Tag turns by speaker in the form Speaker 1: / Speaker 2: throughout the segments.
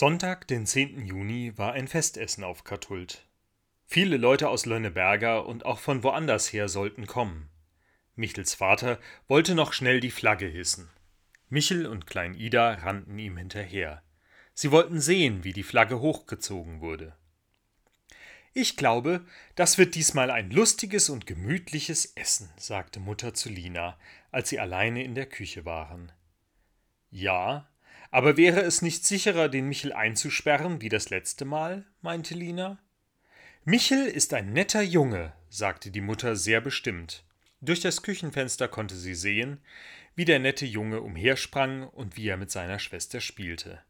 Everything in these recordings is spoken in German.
Speaker 1: Sonntag, den 10. Juni, war ein Festessen auf Kathult. Viele Leute aus Lönneberger und auch von woanders her sollten kommen. Michels Vater wollte noch schnell die Flagge hissen. Michel und Klein Ida rannten ihm hinterher. Sie wollten sehen, wie die Flagge hochgezogen wurde. Ich glaube, das wird diesmal ein lustiges und gemütliches Essen, sagte Mutter zu Lina, als sie alleine in der Küche waren. Ja, aber wäre es nicht sicherer, den Michel einzusperren wie das letzte Mal? meinte Lina. Michel ist ein netter Junge, sagte die Mutter sehr bestimmt. Durch das Küchenfenster konnte sie sehen, wie der nette Junge umhersprang und wie er mit seiner Schwester spielte.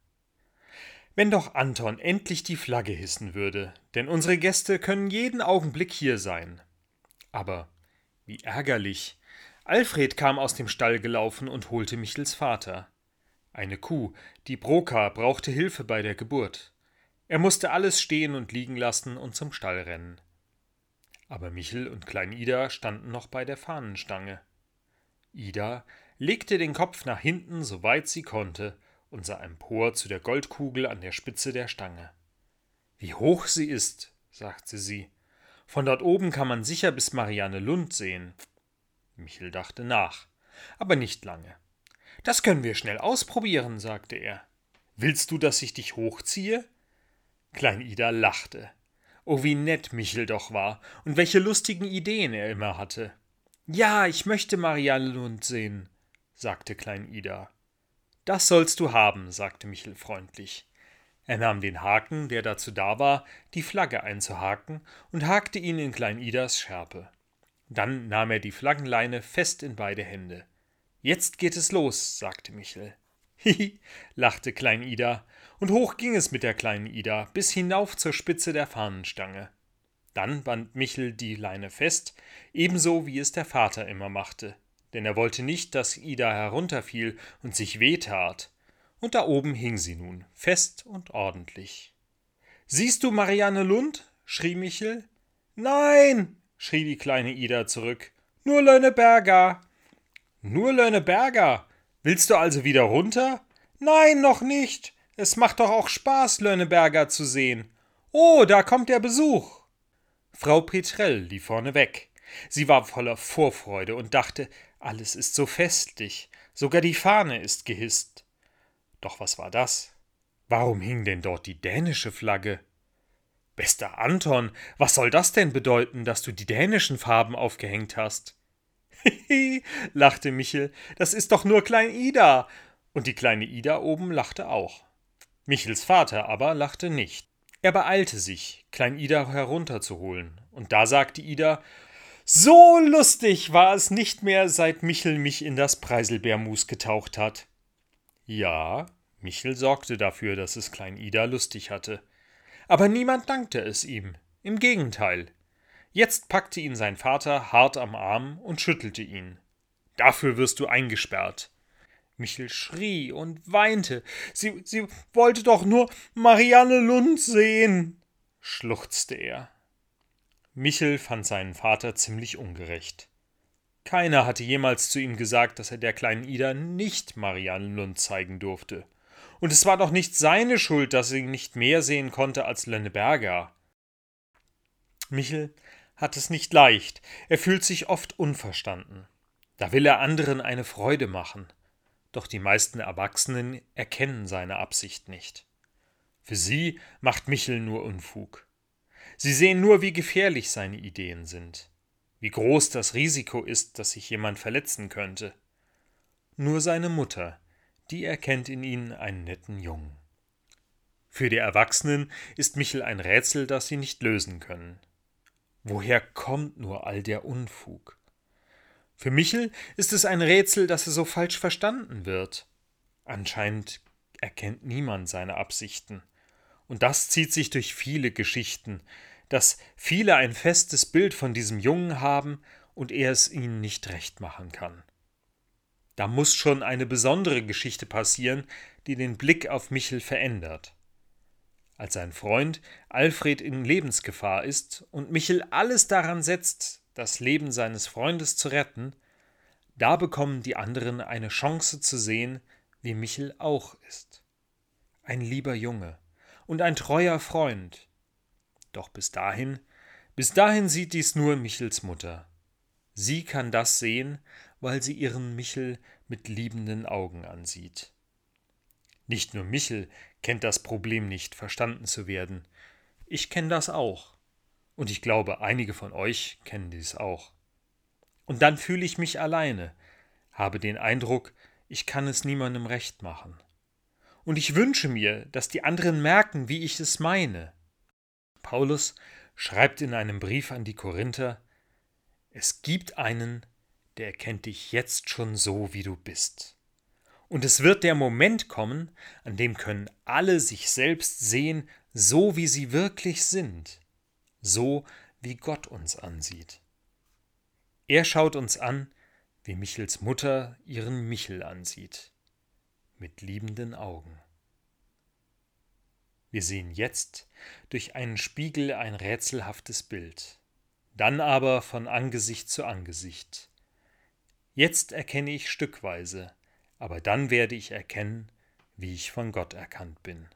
Speaker 1: Wenn doch Anton endlich die Flagge hissen würde, denn unsere Gäste können jeden Augenblick hier sein. Aber wie ärgerlich. Alfred kam aus dem Stall gelaufen und holte Michels Vater. Eine Kuh, die Broka, brauchte Hilfe bei der Geburt. Er musste alles stehen und liegen lassen und zum Stall rennen. Aber Michel und Klein Ida standen noch bei der Fahnenstange. Ida legte den Kopf nach hinten, so weit sie konnte, und sah empor zu der Goldkugel an der Spitze der Stange. Wie hoch sie ist, sagte sie. Von dort oben kann man sicher bis Marianne Lund sehen. Michel dachte nach, aber nicht lange. Das können wir schnell ausprobieren, sagte er. Willst du, dass ich dich hochziehe? Klein Ida lachte. Oh, wie nett Michel doch war und welche lustigen Ideen er immer hatte. Ja, ich möchte Marianne Lund sehen, sagte Klein Ida. Das sollst du haben, sagte Michel freundlich. Er nahm den Haken, der dazu da war, die Flagge einzuhaken, und hakte ihn in Klein Idas Schärpe. Dann nahm er die Flaggenleine fest in beide Hände. Jetzt geht es los, sagte Michel. Hihi, lachte Klein Ida, und hoch ging es mit der kleinen Ida bis hinauf zur Spitze der Fahnenstange. Dann band Michel die Leine fest, ebenso wie es der Vater immer machte, denn er wollte nicht, dass Ida herunterfiel und sich wehtat. Und da oben hing sie nun, fest und ordentlich. Siehst du Marianne Lund? schrie Michel. Nein, schrie die kleine Ida zurück. Nur Lönneberger. Nur Lönneberger. Willst du also wieder runter? Nein, noch nicht. Es macht doch auch Spaß, Lönneberger zu sehen. Oh, da kommt der Besuch. Frau Petrell lief vorne weg. Sie war voller Vorfreude und dachte, alles ist so festlich, sogar die Fahne ist gehisst. Doch was war das? Warum hing denn dort die dänische Flagge? Bester Anton, was soll das denn bedeuten, dass du die dänischen Farben aufgehängt hast? Lachte Michel, das ist doch nur Klein Ida. Und die kleine Ida oben lachte auch. Michels Vater aber lachte nicht. Er beeilte sich, Klein Ida herunterzuholen, und da sagte Ida So lustig war es nicht mehr, seit Michel mich in das Preiselbeermus getaucht hat. Ja, Michel sorgte dafür, dass es Klein Ida lustig hatte. Aber niemand dankte es ihm. Im Gegenteil. Jetzt packte ihn sein Vater hart am Arm und schüttelte ihn. Dafür wirst du eingesperrt. Michel schrie und weinte. Sie, sie wollte doch nur Marianne Lund sehen, schluchzte er. Michel fand seinen Vater ziemlich ungerecht. Keiner hatte jemals zu ihm gesagt, dass er der kleinen Ida nicht Marianne Lund zeigen durfte. Und es war doch nicht seine Schuld, dass sie nicht mehr sehen konnte als Lenneberger. Michel hat es nicht leicht, er fühlt sich oft unverstanden. Da will er anderen eine Freude machen. Doch die meisten Erwachsenen erkennen seine Absicht nicht. Für sie macht Michel nur Unfug. Sie sehen nur, wie gefährlich seine Ideen sind, wie groß das Risiko ist, dass sich jemand verletzen könnte. Nur seine Mutter, die erkennt in ihnen einen netten Jungen. Für die Erwachsenen ist Michel ein Rätsel, das sie nicht lösen können. Woher kommt nur all der Unfug? Für Michel ist es ein Rätsel, dass er so falsch verstanden wird. Anscheinend erkennt niemand seine Absichten. Und das zieht sich durch viele Geschichten, dass viele ein festes Bild von diesem Jungen haben und er es ihnen nicht recht machen kann. Da muss schon eine besondere Geschichte passieren, die den Blick auf Michel verändert. Als sein Freund Alfred in Lebensgefahr ist und Michel alles daran setzt, das Leben seines Freundes zu retten, da bekommen die anderen eine Chance zu sehen, wie Michel auch ist. ein lieber Junge und ein treuer Freund. Doch bis dahin, bis dahin sieht dies nur Michels Mutter. Sie kann das sehen, weil sie ihren Michel mit liebenden Augen ansieht. Nicht nur Michel kennt das Problem nicht, verstanden zu werden. Ich kenne das auch. Und ich glaube, einige von euch kennen dies auch. Und dann fühle ich mich alleine, habe den Eindruck, ich kann es niemandem recht machen. Und ich wünsche mir, dass die anderen merken, wie ich es meine. Paulus schreibt in einem Brief an die Korinther, es gibt einen, der erkennt dich jetzt schon so, wie du bist. Und es wird der Moment kommen, an dem können alle sich selbst sehen, so wie sie wirklich sind, so wie Gott uns ansieht. Er schaut uns an, wie Michels Mutter ihren Michel ansieht, mit liebenden Augen. Wir sehen jetzt durch einen Spiegel ein rätselhaftes Bild, dann aber von Angesicht zu Angesicht. Jetzt erkenne ich stückweise, aber dann werde ich erkennen, wie ich von Gott erkannt bin.